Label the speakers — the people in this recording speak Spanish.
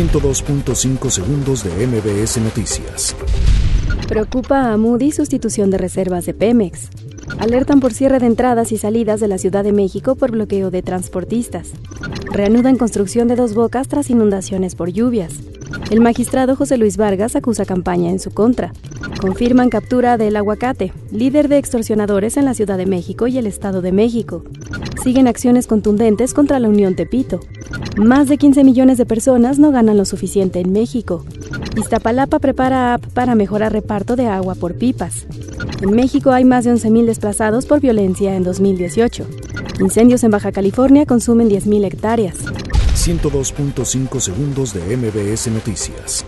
Speaker 1: 102.5 segundos de MBS Noticias.
Speaker 2: Preocupa a Moody sustitución de reservas de Pemex. Alertan por cierre de entradas y salidas de la Ciudad de México por bloqueo de transportistas. Reanudan construcción de dos bocas tras inundaciones por lluvias. El magistrado José Luis Vargas acusa campaña en su contra. Confirman captura del aguacate, líder de extorsionadores en la Ciudad de México y el Estado de México. Siguen acciones contundentes contra la Unión Tepito. Más de 15 millones de personas no ganan lo suficiente en México. Iztapalapa prepara app para mejorar reparto de agua por pipas. En México hay más de 11.000 desplazados por violencia en 2018. Incendios en Baja California consumen 10.000 hectáreas.
Speaker 1: 102.5 segundos de MBS Noticias.